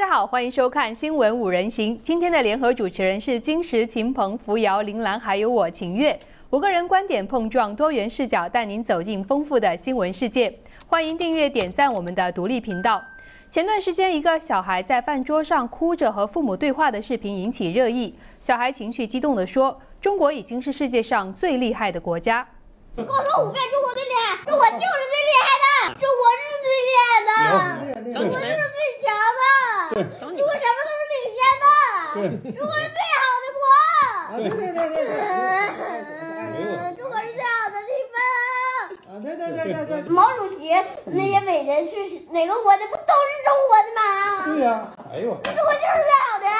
大家好，欢迎收看《新闻五人行》。今天的联合主持人是金石、秦鹏、扶摇、林兰，还有我秦月。五个人观点碰撞，多元视角带您走进丰富的新闻世界。欢迎订阅、点赞我们的独立频道。前段时间，一个小孩在饭桌上哭着和父母对话的视频引起热议。小孩情绪激动地说：“中国已经是世界上最厉害的国家。”跟我说五遍，中国最厉害，中国就是最厉害的，中国是最厉害的，中国就是最强的，中国什么都是领先的，中国是最好的国。对对对对嗯 中国是最好的地方。对对对对对。毛主席那些伟人是哪个国的？不都是中国的吗？对呀，哎呦，中国就是最好的呀。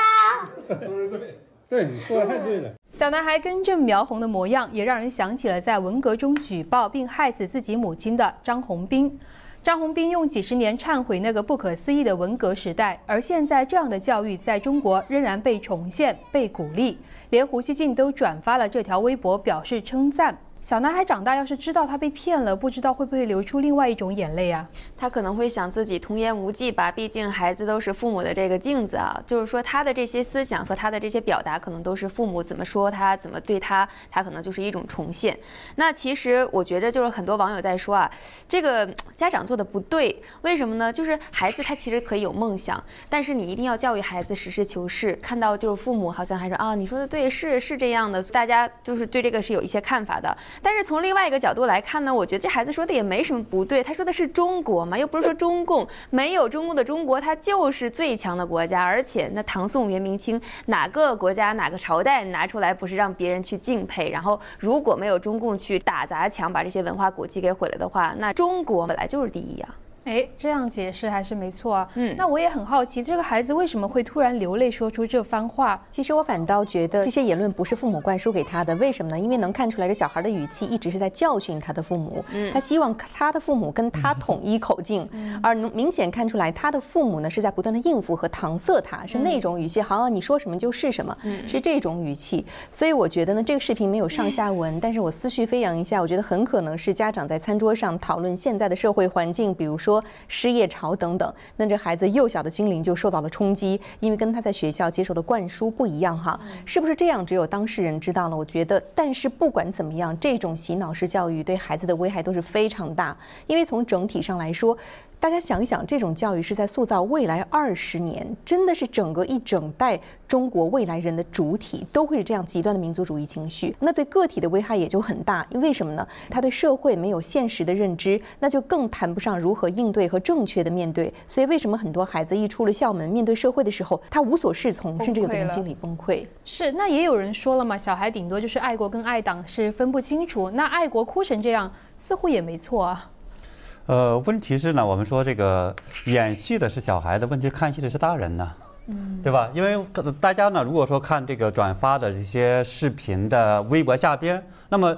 对你说的太对了。小男孩根正苗红的模样，也让人想起了在文革中举报并害死自己母亲的张宏斌。张宏斌用几十年忏悔那个不可思议的文革时代，而现在这样的教育在中国仍然被重现、被鼓励，连胡锡进都转发了这条微博表示称赞。小男孩长大要是知道他被骗了，不知道会不会流出另外一种眼泪啊？他可能会想自己童言无忌吧，毕竟孩子都是父母的这个镜子啊。就是说他的这些思想和他的这些表达，可能都是父母怎么说他，怎么对他，他可能就是一种重现。那其实我觉得就是很多网友在说啊，这个家长做的不对，为什么呢？就是孩子他其实可以有梦想，但是你一定要教育孩子实事求是。看到就是父母好像还说啊，你说的对，是是这样的，大家就是对这个是有一些看法的。但是从另外一个角度来看呢，我觉得这孩子说的也没什么不对。他说的是中国嘛，又不是说中共。没有中共的中国，它就是最强的国家。而且那唐宋元明清哪个国家哪个朝代拿出来不是让别人去敬佩？然后如果没有中共去打砸抢，把这些文化古迹给毁了的话，那中国本来就是第一呀。哎，这样解释还是没错啊。嗯那我也很好奇，这个孩子为什么会突然流泪说出这番话？其实我反倒觉得这些言论不是父母灌输给他的，为什么呢？因为能看出来这小孩的语气一直是在教训他的父母，他希望他的父母跟他统一口径，而能明显看出来他的父母呢是在不断的应付和搪塞他，是那种语气，好，你说什么就是什么，是这种语气。所以我觉得呢，这个视频没有上下文，但是我思绪飞扬一下，我觉得很可能是家长在餐桌上讨论现在的社会环境，比如说失业潮等等，那这孩子幼小的心灵就受到了冲击，因为跟他在学校接受的灌输不一样哈，是不是这样？只有当事人知道了。我觉得，但是不管怎么样，这种洗脑式教育对孩子的危害都是非常大，因为从整体上来说。大家想一想，这种教育是在塑造未来二十年，真的是整个一整代中国未来人的主体都会是这样极端的民族主义情绪，那对个体的危害也就很大。因为什么呢？他对社会没有现实的认知，那就更谈不上如何应对和正确的面对。所以，为什么很多孩子一出了校门，面对社会的时候，他无所适从，甚至有的人心理崩溃？是，那也有人说了嘛，小孩顶多就是爱国跟爱党是分不清楚，那爱国哭成这样，似乎也没错啊。呃，问题是呢，我们说这个演戏的是小孩子，问题看戏的是大人呢，嗯，对吧？因为大家呢，如果说看这个转发的这些视频的微博下边，那么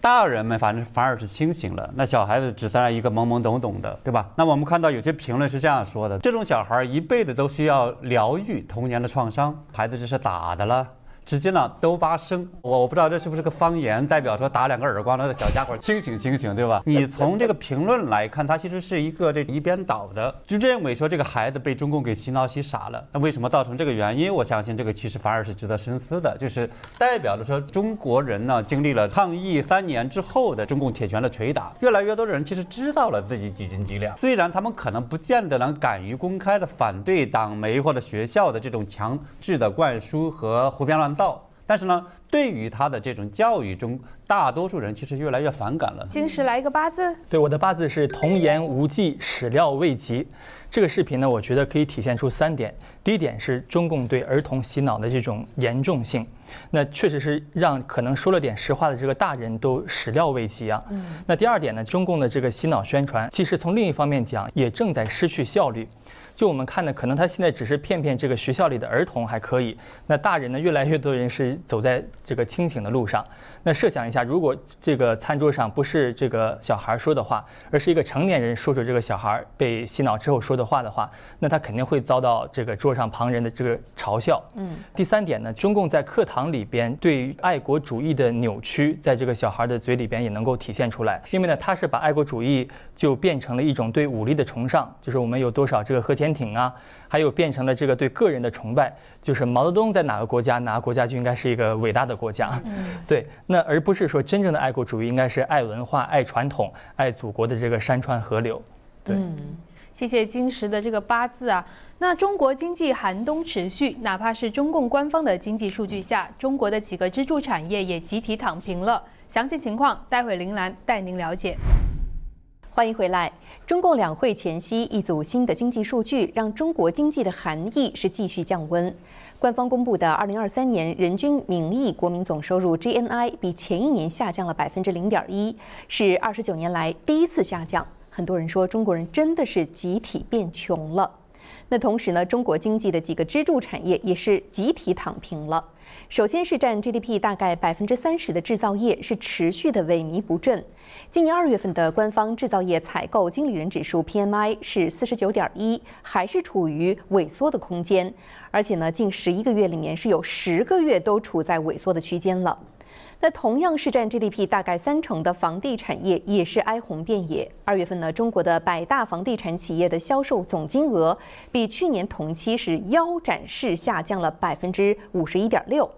大人们反正反而是清醒了，那小孩子只在那一个懵懵懂懂的，对吧？那我们看到有些评论是这样说的：这种小孩一辈子都需要疗愈童年的创伤，孩子这是打的了。直接呢都发生，我我不知道这是不是个方言，代表说打两个耳光，那个小家伙清醒清醒，对吧？你从这个评论来看，它其实是一个这一边倒的，就认为说这个孩子被中共给洗脑洗傻了。那为什么造成这个原因？我相信这个其实反而是值得深思的，就是代表着说中国人呢经历了抗疫三年之后的中共铁拳的捶打，越来越多的人其实知道了自己几斤几两，虽然他们可能不见得能敢于公开的反对党媒或者学校的这种强制的灌输和胡编乱造。但是呢，对于他的这种教育中，大多数人其实越来越反感了。金石来一个八字，对，我的八字是童言无忌，始料未及。这个视频呢，我觉得可以体现出三点。第一点是中共对儿童洗脑的这种严重性，那确实是让可能说了点实话的这个大人都始料未及啊。那第二点呢，中共的这个洗脑宣传，其实从另一方面讲，也正在失去效率。就我们看呢，可能他现在只是骗骗这个学校里的儿童还可以，那大人呢，越来越多人是走在这个清醒的路上。那设想一下，如果这个餐桌上不是这个小孩说的话，而是一个成年人说出这个小孩被洗脑之后说的话的话，那他肯定会遭到这个桌上旁人的这个嘲笑。嗯。第三点呢，中共在课堂里边对于爱国主义的扭曲，在这个小孩的嘴里边也能够体现出来。因为呢，他是把爱国主义就变成了一种对武力的崇尚，就是我们有多少这个核潜潜艇啊，还有变成了这个对个人的崇拜，就是毛泽东在哪个国家，哪个国家就应该是一个伟大的国家。嗯对，那而不是说真正的爱国主义应该是爱文化、爱传统、爱祖国的这个山川河流。对。谢谢金石的这个八字啊。那中国经济寒冬持续，哪怕是中共官方的经济数据下，中国的几个支柱产业也集体躺平了。详细情况，待会林兰带您了解。欢迎回来。中共两会前夕，一组新的经济数据让中国经济的寒意是继续降温。官方公布的二零二三年人均名义国民总收入 GNI 比前一年下降了百分之零点一，是二十九年来第一次下降。很多人说，中国人真的是集体变穷了。那同时呢，中国经济的几个支柱产业也是集体躺平了。首先是占 GDP 大概百分之三十的制造业是持续的萎靡不振。今年二月份的官方制造业采购经理人指数 PMI 是四十九点一，还是处于萎缩的空间。而且呢，近十一个月里面是有十个月都处在萎缩的区间了。那同样是占 GDP 大概三成的房地产业也是哀鸿遍野。二月份呢，中国的百大房地产企业的销售总金额比去年同期是腰斩式下降了百分之五十一点六。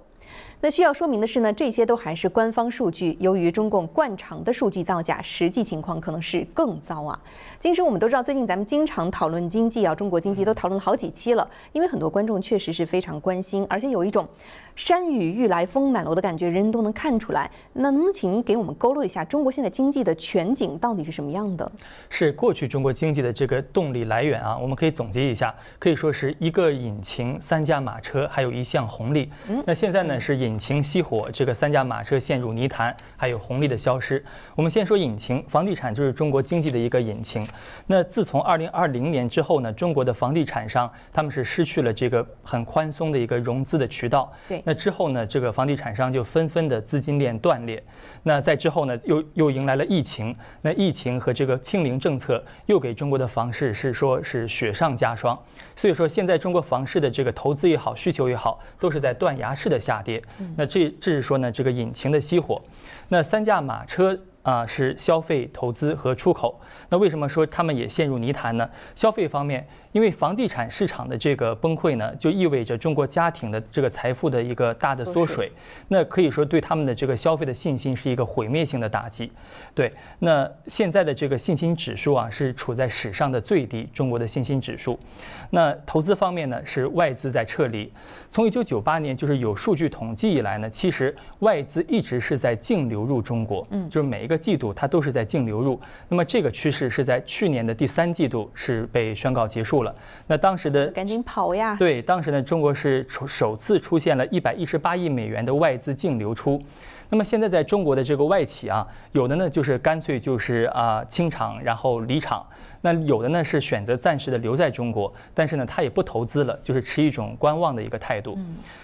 那需要说明的是呢，这些都还是官方数据。由于中共惯常的数据造假，实际情况可能是更糟啊。今时我们都知道，最近咱们经常讨论经济啊，中国经济都讨论了好几期了。因为很多观众确实是非常关心，而且有一种山雨欲来风满楼的感觉，人人都能看出来。那能请您给我们勾勒一下中国现在经济的全景到底是什么样的？是过去中国经济的这个动力来源啊，我们可以总结一下，可以说是一个引擎、三驾马车，还有一项红利。那现在呢是引。引擎熄火，这个三驾马车陷入泥潭，还有红利的消失。我们先说引擎，房地产就是中国经济的一个引擎。那自从二零二零年之后呢，中国的房地产商他们是失去了这个很宽松的一个融资的渠道。对。那之后呢，这个房地产商就纷纷的资金链断裂。那在之后呢，又又迎来了疫情。那疫情和这个清零政策又给中国的房市是说是雪上加霜。所以说现在中国房市的这个投资也好，需求也好，都是在断崖式的下跌。那这这是说呢，这个引擎的熄火，那三驾马车。啊，是消费、投资和出口。那为什么说他们也陷入泥潭呢？消费方面，因为房地产市场的这个崩溃呢，就意味着中国家庭的这个财富的一个大的缩水。那可以说对他们的这个消费的信心是一个毁灭性的打击。对，那现在的这个信心指数啊，是处在史上的最低。中国的信心指数。那投资方面呢，是外资在撤离。从一九九八年就是有数据统计以来呢，其实外资一直是在净流入中国。嗯，就是每一个。季度它都是在净流入，那么这个趋势是在去年的第三季度是被宣告结束了。那当时的赶紧跑呀！对，当时呢，中国是首首次出现了一百一十八亿美元的外资净流出。那么现在在中国的这个外企啊，有的呢就是干脆就是啊清场然后离场，那有的呢是选择暂时的留在中国，但是呢他也不投资了，就是持一种观望的一个态度。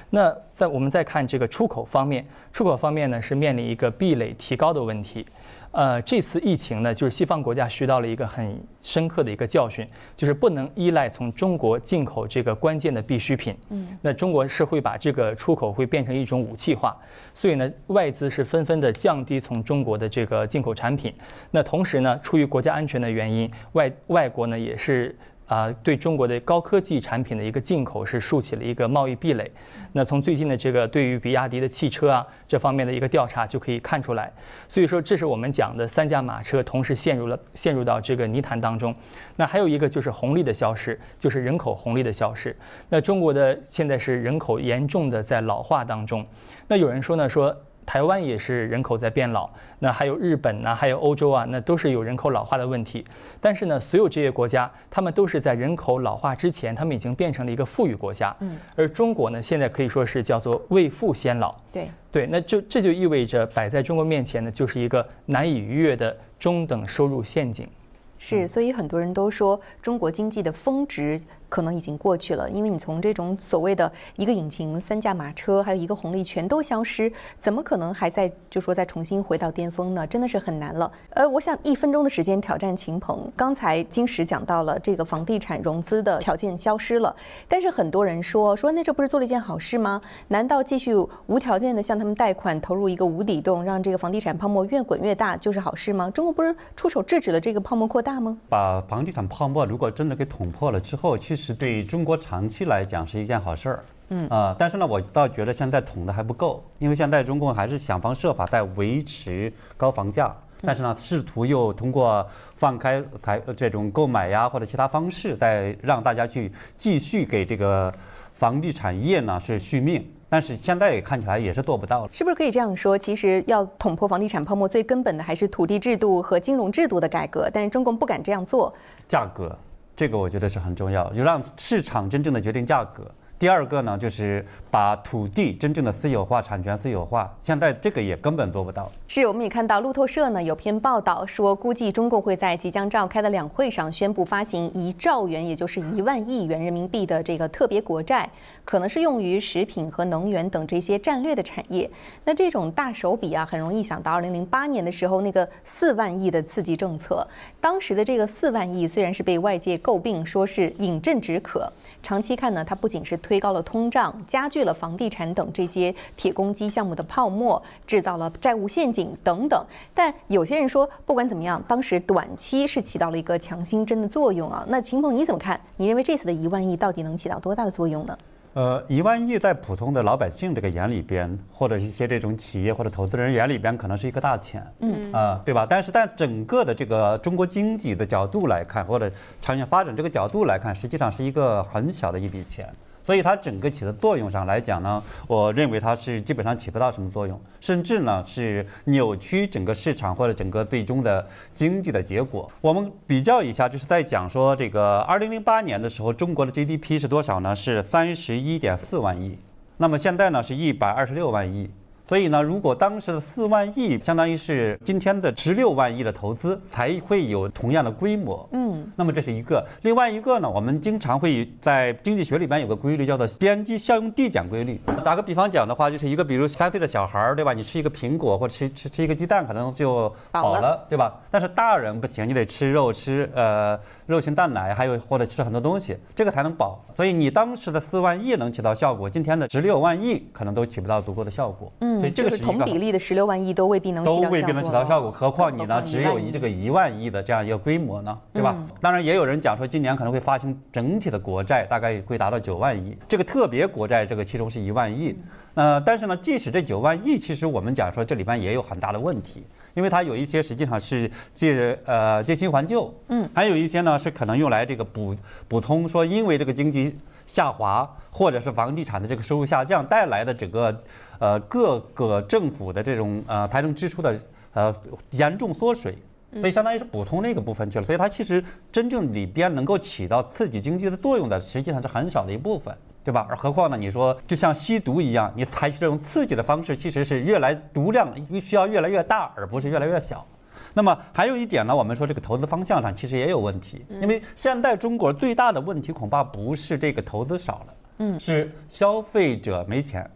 那在我们再看这个出口方面，出口方面呢是面临一个壁垒提高的问题。呃，这次疫情呢，就是西方国家学到了一个很深刻的一个教训，就是不能依赖从中国进口这个关键的必需品。嗯，那中国是会把这个出口会变成一种武器化，所以呢，外资是纷纷的降低从中国的这个进口产品。那同时呢，出于国家安全的原因，外外国呢也是。啊，对中国的高科技产品的一个进口是竖起了一个贸易壁垒。那从最近的这个对于比亚迪的汽车啊这方面的一个调查就可以看出来。所以说，这是我们讲的三驾马车同时陷入了陷入到这个泥潭当中。那还有一个就是红利的消失，就是人口红利的消失。那中国的现在是人口严重的在老化当中。那有人说呢说。台湾也是人口在变老，那还有日本呢，还有欧洲啊，那都是有人口老化的问题。但是呢，所有这些国家，他们都是在人口老化之前，他们已经变成了一个富裕国家。嗯。而中国呢，现在可以说是叫做未富先老。对。对，那就这就意味着摆在中国面前呢，就是一个难以逾越的中等收入陷阱。是，所以很多人都说中国经济的峰值。可能已经过去了，因为你从这种所谓的一个引擎、三驾马车，还有一个红利全都消失，怎么可能还在就说再重新回到巅峰呢？真的是很难了。呃，我想一分钟的时间挑战秦鹏。刚才金石讲到了这个房地产融资的条件消失了，但是很多人说说那这不是做了一件好事吗？难道继续无条件的向他们贷款，投入一个无底洞，让这个房地产泡沫越滚越大就是好事吗？中国不是出手制止了这个泡沫扩大吗？把房地产泡沫如果真的给捅破了之后，其其实对中国长期来讲是一件好事儿。嗯啊，但是呢，我倒觉得现在捅的还不够，因为现在中共还是想方设法在维持高房价，但是呢，试图又通过放开财这种购买呀或者其他方式，再让大家去继续给这个房地产业呢是续命。但是现在看起来也是做不到了，是不是可以这样说？其实要捅破房地产泡沫，最根本的还是土地制度和金融制度的改革。但是中共不敢这样做。价格，这个我觉得是很重要，就让市场真正的决定价格。第二个呢，就是把土地真正的私有化、产权私有化，现在这个也根本做不到。是，我们也看到路透社呢有篇报道说，估计中共会在即将召开的两会上宣布发行一兆元，也就是一万亿元人民币的这个特别国债，可能是用于食品和能源等这些战略的产业。那这种大手笔啊，很容易想到二零零八年的时候那个四万亿的刺激政策。当时的这个四万亿虽然是被外界诟病说是饮鸩止渴。长期看呢，它不仅是推高了通胀，加剧了房地产等这些铁公鸡项目的泡沫，制造了债务陷阱等等。但有些人说，不管怎么样，当时短期是起到了一个强心针的作用啊。那秦鹏你怎么看？你认为这次的一万亿到底能起到多大的作用呢？呃，一万亿在普通的老百姓这个眼里边，或者一些这种企业或者投资人眼里边，可能是一个大钱，嗯啊，对吧？但是在整个的这个中国经济的角度来看，或者长远发展这个角度来看，实际上是一个很小的一笔钱。所以它整个起的作用上来讲呢，我认为它是基本上起不到什么作用，甚至呢是扭曲整个市场或者整个最终的经济的结果。我们比较一下，就是在讲说这个二零零八年的时候，中国的 GDP 是多少呢？是三十一点四万亿，那么现在呢是一百二十六万亿。所以呢，如果当时的四万亿相当于是今天的十六万亿的投资，才会有同样的规模。嗯，那么这是一个。另外一个呢，我们经常会在经济学里边有个规律，叫做边际效用递减规律。打个比方讲的话，就是一个比如三岁的小孩儿，对吧？你吃一个苹果或者吃吃吃一个鸡蛋，可能就好了，对吧？但是大人不行，你得吃肉，吃呃肉禽蛋奶，还有或者吃很多东西，这个才能保。所以你当时的四万亿能起到效果，今天的十六万亿可能都起不到足够的效果。嗯。所以这个是同比例的十六万亿都未必能都未必能起到效果，何况你呢？只有一这个一万亿的这样一个规模呢，对吧？当然也有人讲说，今年可能会发行整体的国债，大概会达到九万亿。这个特别国债这个其中是一万亿，呃，但是呢，即使这九万亿，其实我们讲说这里边也有很大的问题，因为它有一些实际上是借呃借新还旧，嗯，还有一些呢是可能用来这个补补充说因为这个经济下滑或者是房地产的这个收入下降带来的整个。呃，各个政府的这种呃财政支出的呃严重缩水，所以相当于是补充那个部分去了。所以它其实真正里边能够起到刺激经济的作用的，实际上是很少的一部分，对吧？而何况呢？你说就像吸毒一样，你采取这种刺激的方式，其实是越来毒量需要越来越大，而不是越来越小。那么还有一点呢，我们说这个投资方向上其实也有问题，因为现在中国最大的问题恐怕不是这个投资少了，嗯，是消费者没钱。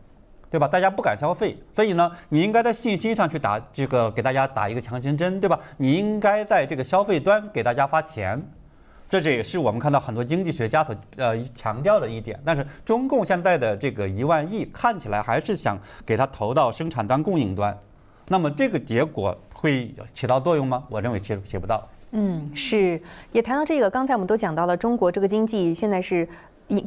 对吧？大家不敢消费，所以呢，你应该在信心上去打这个，给大家打一个强心针，对吧？你应该在这个消费端给大家发钱，这这也是我们看到很多经济学家所呃强调的一点。但是中共现在的这个一万亿看起来还是想给它投到生产端、供应端，那么这个结果会起到作用吗？我认为起起不到。嗯，是。也谈到这个，刚才我们都讲到了中国这个经济现在是。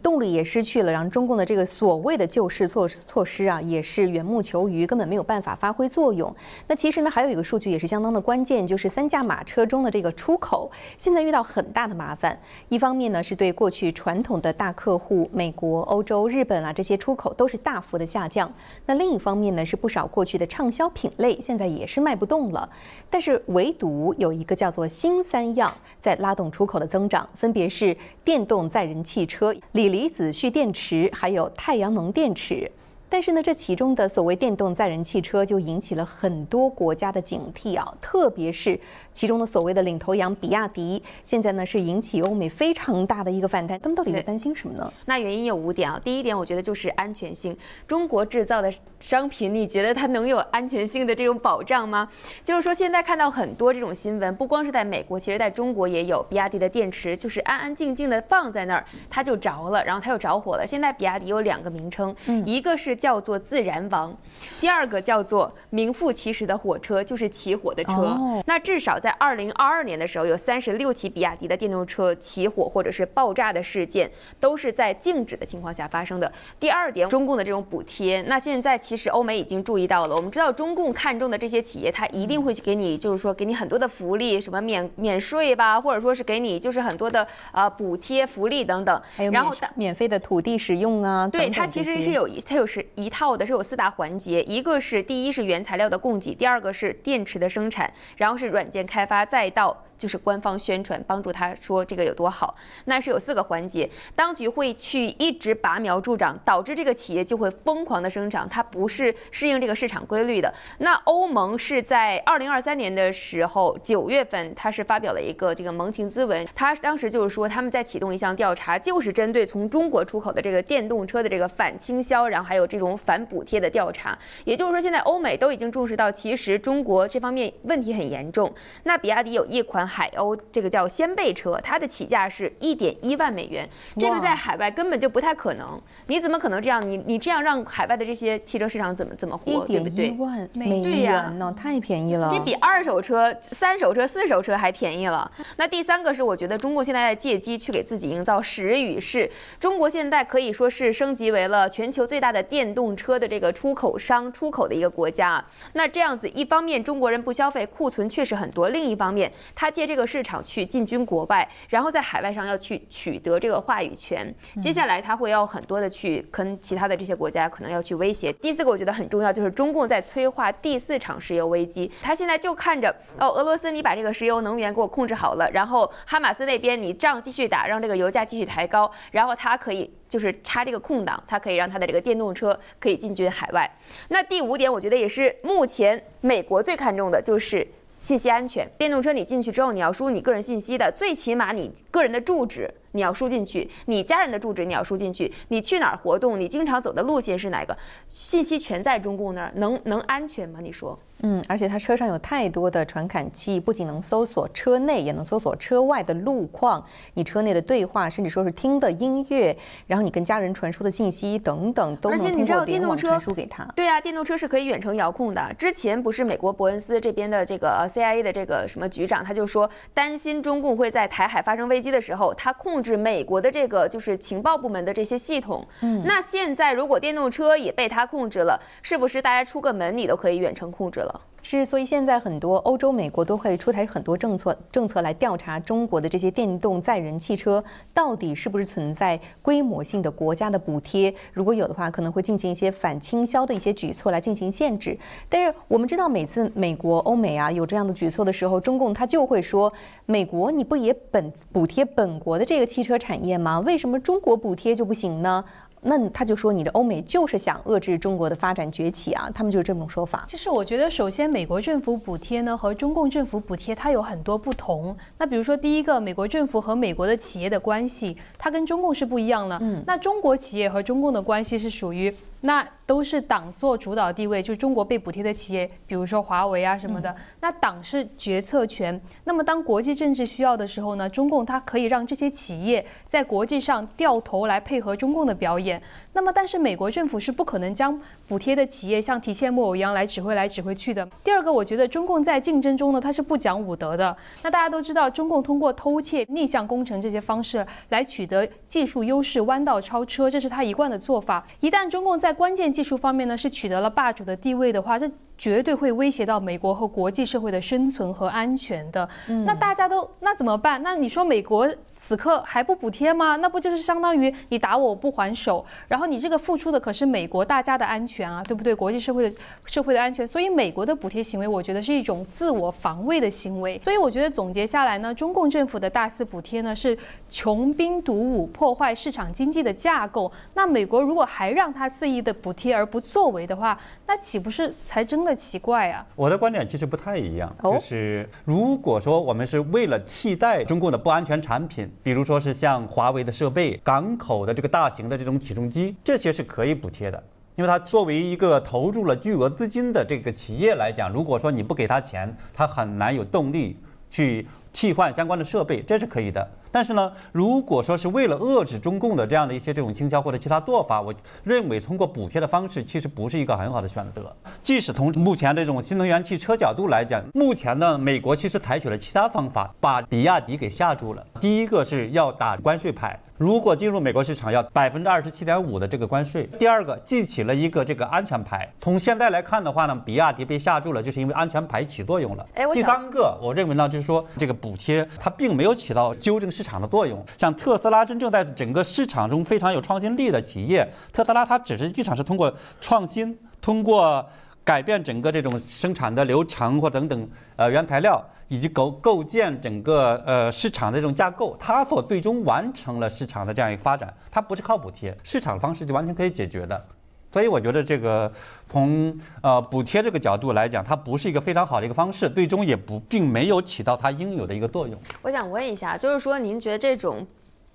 动力也失去了，然后中共的这个所谓的救市措措施啊，也是缘木求鱼，根本没有办法发挥作用。那其实呢，还有一个数据也是相当的关键，就是三驾马车中的这个出口，现在遇到很大的麻烦。一方面呢，是对过去传统的大客户，美国、欧洲、日本啊这些出口都是大幅的下降。那另一方面呢，是不少过去的畅销品类现在也是卖不动了。但是唯独有一个叫做新三样在拉动出口的增长，分别是电动载人汽车。锂离子蓄电池，还有太阳能电池。但是呢，这其中的所谓电动载人汽车就引起了很多国家的警惕啊，特别是其中的所谓的领头羊比亚迪，现在呢是引起欧美非常大的一个反弹。他们到底在担心什么呢？那原因有五点啊。第一点，我觉得就是安全性。中国制造的商品，你觉得它能有安全性的这种保障吗？就是说，现在看到很多这种新闻，不光是在美国，其实在中国也有，比亚迪的电池就是安安静静的放在那儿，它就着了，然后它又着火了。现在比亚迪有两个名称，一个是。叫做自然王，第二个叫做名副其实的火车，就是起火的车。哦那至少在二零二二年的时候，有三十六起比亚迪的电动车起火或者是爆炸的事件，都是在静止的情况下发生的。第二点，中共的这种补贴，那现在其实欧美已经注意到了。我们知道中共看中的这些企业，它一定会去给你，就是说给你很多的福利，什么免免税吧，或者说是给你就是很多的呃补贴福利等等。还有免然后当免费的土地使用啊，对，等它其实是有一，它有是一套的，是有四大环节。一个是第一是原材料的供给，第二个是电池的生产，然后是软件开发，再到就是官方宣传，帮助他说这个有多好。那是有四个环节，当局会去一直拔苗助长，导致这个企业就会疯狂的生长，它不是适应这个市场规律的。那欧盟是在二零二三年的时候九月份，它是发表了一个这个盟情咨文，它当时就是说他们在启动一项调查，就是针对从中国出口的这个电动车的这个反倾销，然后还有这种反补贴的调查。也就是说，现在欧美都已经重视到，其实中国这方面问题很严重。那比亚迪有一款海鸥，这个叫掀背车，它的起价是一点一万美元，这个在海外根本就不太可能。你怎么可能这样？你你这样让海外的这些汽车市场怎么怎么活，对不对点一？万美对呀元呢，太便宜了。这比二手车、三手车、四手车还便宜了。那第三个是，我觉得中国现在在借机去给自己营造时与势。中国现在可以说是升级为了全球最大的电动车的这个出口商、出口的一个国家啊。那这样子，一方面中国人不消费，库存确实很多；另一方面，他借这个市场去进军国外，然后在海外上要去取得这个话语权。接下来他会要很多的去跟其他的这些国家可能要去威胁。第四个我觉得很重要，就是中共在催化第四场石油危机。他现在就看着哦，俄罗斯你把这个石油能源给我控制好了，然后哈马斯那边你仗继续打，让这个油价继续抬高，然后他可以就是插这个空档，它可以让它的这个电动车可以进军海外。那第五点，我觉得也是目前美国最看重的就是。信息安全，电动车你进去之后，你要输你个人信息的，最起码你个人的住址你要输进去，你家人的住址你要输进去，你去哪儿活动，你经常走的路线是哪个，信息全在中共那儿，能能安全吗？你说？嗯，而且它车上有太多的传感器，不仅能搜索车内，也能搜索车外的路况、你车内的对话，甚至说是听的音乐，然后你跟家人传输的信息等等，都而且你能通知道电动过联网传车输给他。对啊，电动车是可以远程遥控的。之前不是美国伯恩斯这边的这个呃 CIA 的这个什么局长，他就说担心中共会在台海发生危机的时候，他控制美国的这个就是情报部门的这些系统。嗯，那现在如果电动车也被他控制了，是不是大家出个门你都可以远程控制了？是，所以现在很多欧洲、美国都会出台很多政策，政策来调查中国的这些电动载人汽车到底是不是存在规模性的国家的补贴。如果有的话，可能会进行一些反倾销的一些举措来进行限制。但是我们知道，每次美国、欧美啊有这样的举措的时候，中共他就会说：美国你不也本补贴本国的这个汽车产业吗？为什么中国补贴就不行呢？那他就说你的欧美就是想遏制中国的发展崛起啊，他们就是这种说法。其实我觉得，首先美国政府补贴呢和中共政府补贴它有很多不同。那比如说，第一个，美国政府和美国的企业的关系，它跟中共是不一样的。嗯，那中国企业和中共的关系是属于那都是党做主导地位，就是中国被补贴的企业，比如说华为啊什么的，那党是决策权。那么当国际政治需要的时候呢，中共它可以让这些企业在国际上掉头来配合中共的表演。那么，但是美国政府是不可能将补贴的企业像提线木偶一样来指挥来指挥去的。第二个，我觉得中共在竞争中呢，它是不讲武德的。那大家都知道，中共通过偷窃、逆向工程这些方式来取得技术优势、弯道超车，这是他一贯的做法。一旦中共在关键技技术方面呢是取得了霸主的地位的话，这绝对会威胁到美国和国际社会的生存和安全的。那大家都那怎么办？那你说美国此刻还不补贴吗？那不就是相当于你打我我不还手，然后你这个付出的可是美国大家的安全啊，对不对？国际社会的社会的安全，所以美国的补贴行为，我觉得是一种自我防卫的行为。所以我觉得总结下来呢，中共政府的大肆补贴呢是穷兵黩武，破坏市场经济的架构。那美国如果还让他肆意的补贴而不作为的话，那岂不是才真的奇怪啊？我的观点其实不太一样，哦就是如果说我们是为了替代中共的不安全产品，比如说是像华为的设备、港口的这个大型的这种起重机，这些是可以补贴的。因为它作为一个投入了巨额资金的这个企业来讲，如果说你不给他钱，他很难有动力去替换相关的设备，这是可以的。但是呢，如果说是为了遏制中共的这样的一些这种倾销或者其他做法，我认为通过补贴的方式其实不是一个很好的选择。即使从目前这种新能源汽车角度来讲，目前呢，美国其实采取了其他方法把比亚迪给吓住了。第一个是要打关税牌。如果进入美国市场要百分之二十七点五的这个关税。第二个记起了一个这个安全牌。从现在来看的话呢，比亚迪被吓住了，就是因为安全牌起作用了。哎，第三个，我认为呢，就是说这个补贴它并没有起到纠正市场的作用。像特斯拉真正在整个市场中非常有创新力的企业，特斯拉它只是剧场是通过创新，通过。改变整个这种生产的流程或等等，呃，原材料以及构构建整个呃市场的这种架构，它所最终完成了市场的这样一个发展，它不是靠补贴，市场方式就完全可以解决的。所以我觉得这个从呃补贴这个角度来讲，它不是一个非常好的一个方式，最终也不并没有起到它应有的一个作用。我想问一下，就是说您觉得这种？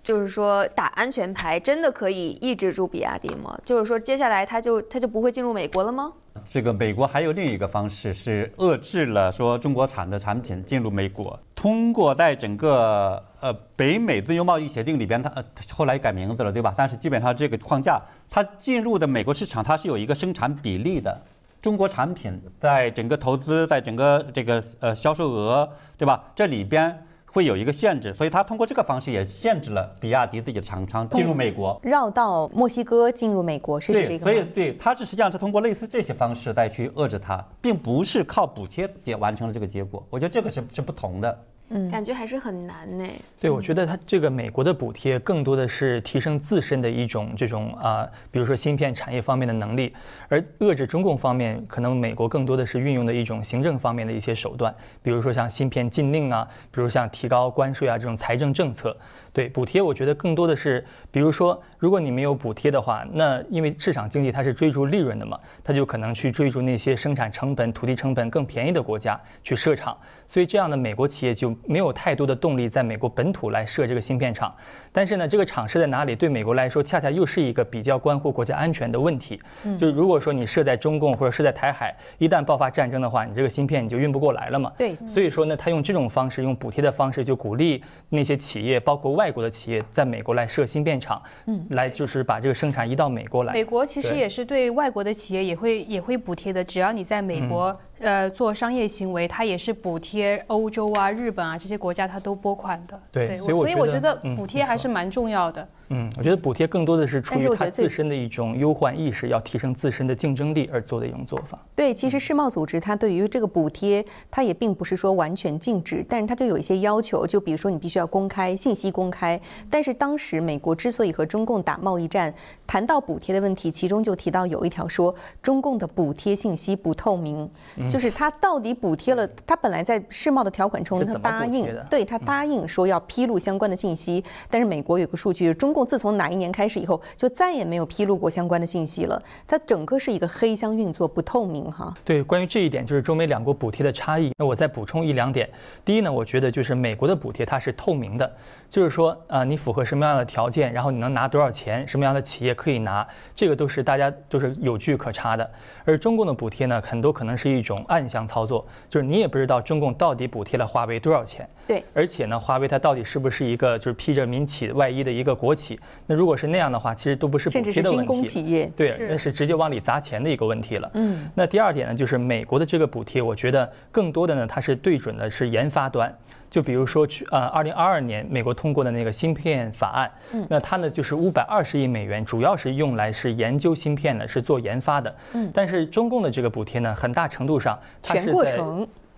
就是说，打安全牌真的可以抑制住比亚迪吗？就是说，接下来它就它就不会进入美国了吗？这个美国还有另一个方式是遏制了说中国产的产品进入美国，通过在整个呃北美自由贸易协定里边，它呃后来改名字了，对吧？但是基本上这个框架，它进入的美国市场它是有一个生产比例的，中国产品在整个投资，在整个这个呃销售额，对吧？这里边。会有一个限制，所以他通过这个方式也限制了比亚迪自己的厂商进入美国，绕到墨西哥进入美国，是这个所以，对，他是实际上是通过类似这些方式再去遏制它，并不是靠补贴也完成了这个结果。我觉得这个是是不同的。嗯，感觉还是很难呢。对，我觉得它这个美国的补贴更多的是提升自身的一种这种啊，比如说芯片产业方面的能力，而遏制中共方面，可能美国更多的是运用的一种行政方面的一些手段，比如说像芯片禁令啊，比如像提高关税啊这种财政政策。对补贴，我觉得更多的是，比如说，如果你没有补贴的话，那因为市场经济它是追逐利润的嘛，它就可能去追逐那些生产成本、土地成本更便宜的国家去设厂，所以这样的美国企业就没有太多的动力在美国本土来设这个芯片厂。但是呢，这个厂设在哪里，对美国来说恰恰又是一个比较关乎国家安全的问题。就如果说你设在中共或者设在台海，一旦爆发战争的话，你这个芯片你就运不过来了嘛。对，所以说呢，他用这种方式，用补贴的方式，就鼓励那些企业，包括外。外国的企业在美国来设芯片厂，嗯，来就是把这个生产移到美国来。美国其实也是对外国的企业也会也会补贴的，只要你在美国。呃，做商业行为，它也是补贴欧洲啊、日本啊这些国家，它都拨款的。对，所以我觉得补贴还是是蛮重要的。嗯，我觉得补贴更多的是出于它自身的一种忧患意识，要提升自身的竞争力而做的一种做法。对，其实世贸组织它对于这个补贴，它也并不是说完全禁止，但是它就有一些要求，就比如说你必须要公开信息公开。但是当时美国之所以和中共打贸易战，谈到补贴的问题，其中就提到有一条说中共的补贴信息不透明。就是他到底补贴了？他本来在世贸的条款中，他答应，对他答应说要披露相关的信息。但是美国有个数据，中自从哪一年开始以后，就再也没有披露过相关的信息了。它整个是一个黑箱运作，不透明哈。对，关于这一点，就是中美两国补贴的差异。那我再补充一两点。第一呢，我觉得就是美国的补贴它是透明的。就是说，啊，你符合什么样的条件，然后你能拿多少钱，什么样的企业可以拿，这个都是大家都是有据可查的。而中共的补贴呢，很多可能是一种暗箱操作，就是你也不知道中共到底补贴了华为多少钱。对。而且呢，华为它到底是不是一个就是披着民企外衣的一个国企？那如果是那样的话，其实都不是补贴的问题。军工企业。对，那是直接往里砸钱的一个问题了。嗯。那第二点呢，就是美国的这个补贴，我觉得更多的呢，它是对准的是研发端。就比如说去呃，二零二二年美国通过的那个芯片法案，嗯，那它呢就是五百二十亿美元，主要是用来是研究芯片的，是做研发的，嗯，但是中共的这个补贴呢，很大程度上它是在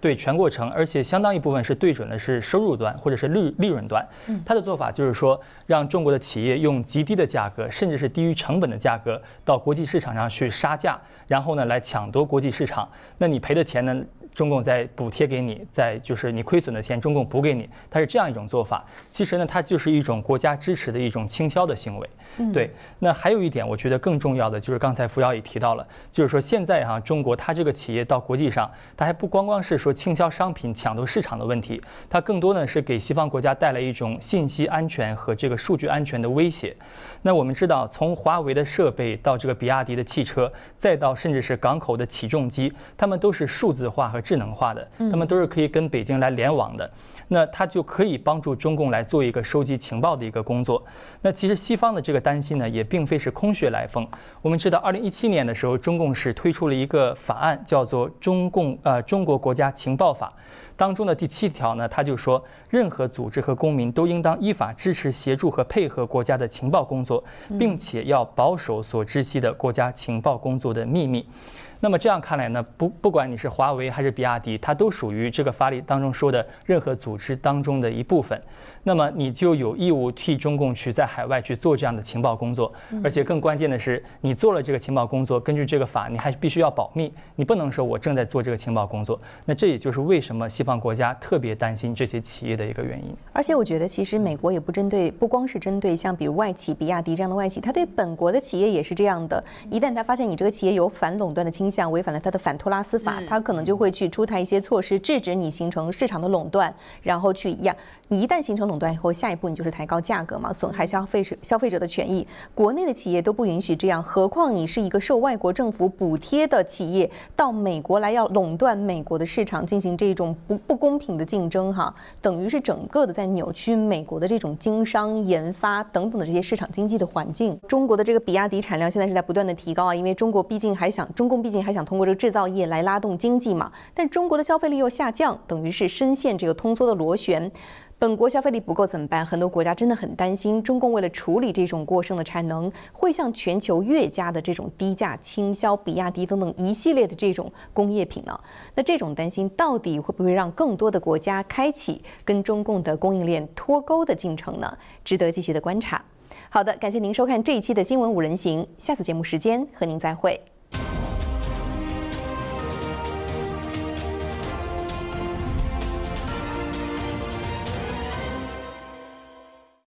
对全过程，而且相当一部分是对准的是收入端或者是利利润端，嗯，它的做法就是说让中国的企业用极低的价格，甚至是低于成本的价格到国际市场上去杀价，然后呢来抢夺国际市场，那你赔的钱呢？中共在补贴给你，在就是你亏损的钱，中共补给你，它是这样一种做法。其实呢，它就是一种国家支持的一种倾销的行为。对，那还有一点，我觉得更重要的就是刚才扶摇也提到了，就是说现在哈，中国它这个企业到国际上，它还不光光是说倾销商品、抢夺市场的问题，它更多呢是给西方国家带来一种信息安全和这个数据安全的威胁。那我们知道，从华为的设备到这个比亚迪的汽车，再到甚至是港口的起重机，它们都是数字化和。智能化的，他们都是可以跟北京来联网的。那它就可以帮助中共来做一个收集情报的一个工作。那其实西方的这个担心呢，也并非是空穴来风。我们知道，二零一七年的时候，中共是推出了一个法案，叫做《中共呃中国国家情报法》，当中的第七条呢，他就说，任何组织和公民都应当依法支持、协助和配合国家的情报工作，并且要保守所知悉的国家情报工作的秘密。那么这样看来呢，不不管你是华为还是比亚迪，它都属于这个法律当中说的任何组织当中的一部分。那么你就有义务替中共去在海外去做这样的情报工作，而且更关键的是，你做了这个情报工作，根据这个法，你还必须要保密，你不能说我正在做这个情报工作。那这也就是为什么西方国家特别担心这些企业的一个原因。而且我觉得，其实美国也不针对，不光是针对像比如外企比亚迪这样的外企，它对本国的企业也是这样的。一旦他发现你这个企业有反垄断的倾向，违反了他的反托拉斯法，他可能就会去出台一些措施，制止你形成市场的垄断，然后去压。你一旦形成垄断以后，下一步你就是抬高价格嘛，损害消费者消费者的权益。国内的企业都不允许这样，何况你是一个受外国政府补贴的企业，到美国来要垄断美国的市场，进行这种不不公平的竞争，哈，等是整个的在扭曲美国的这种经商、研发等等的这些市场经济的环境。中国的这个比亚迪产量现在是在不断的提高啊，因为中国毕竟还想，中共毕竟还想通过这个制造业来拉动经济嘛。但中国的消费力又下降，等于是深陷这个通缩的螺旋。本国消费力不够怎么办？很多国家真的很担心，中共为了处理这种过剩的产能，会向全球越加的这种低价倾销比亚迪等等一系列的这种工业品呢？那这种担心到底会不会让更多的国家开启跟中共的供应链脱钩的进程呢？值得继续的观察。好的，感谢您收看这一期的新闻五人行，下次节目时间和您再会。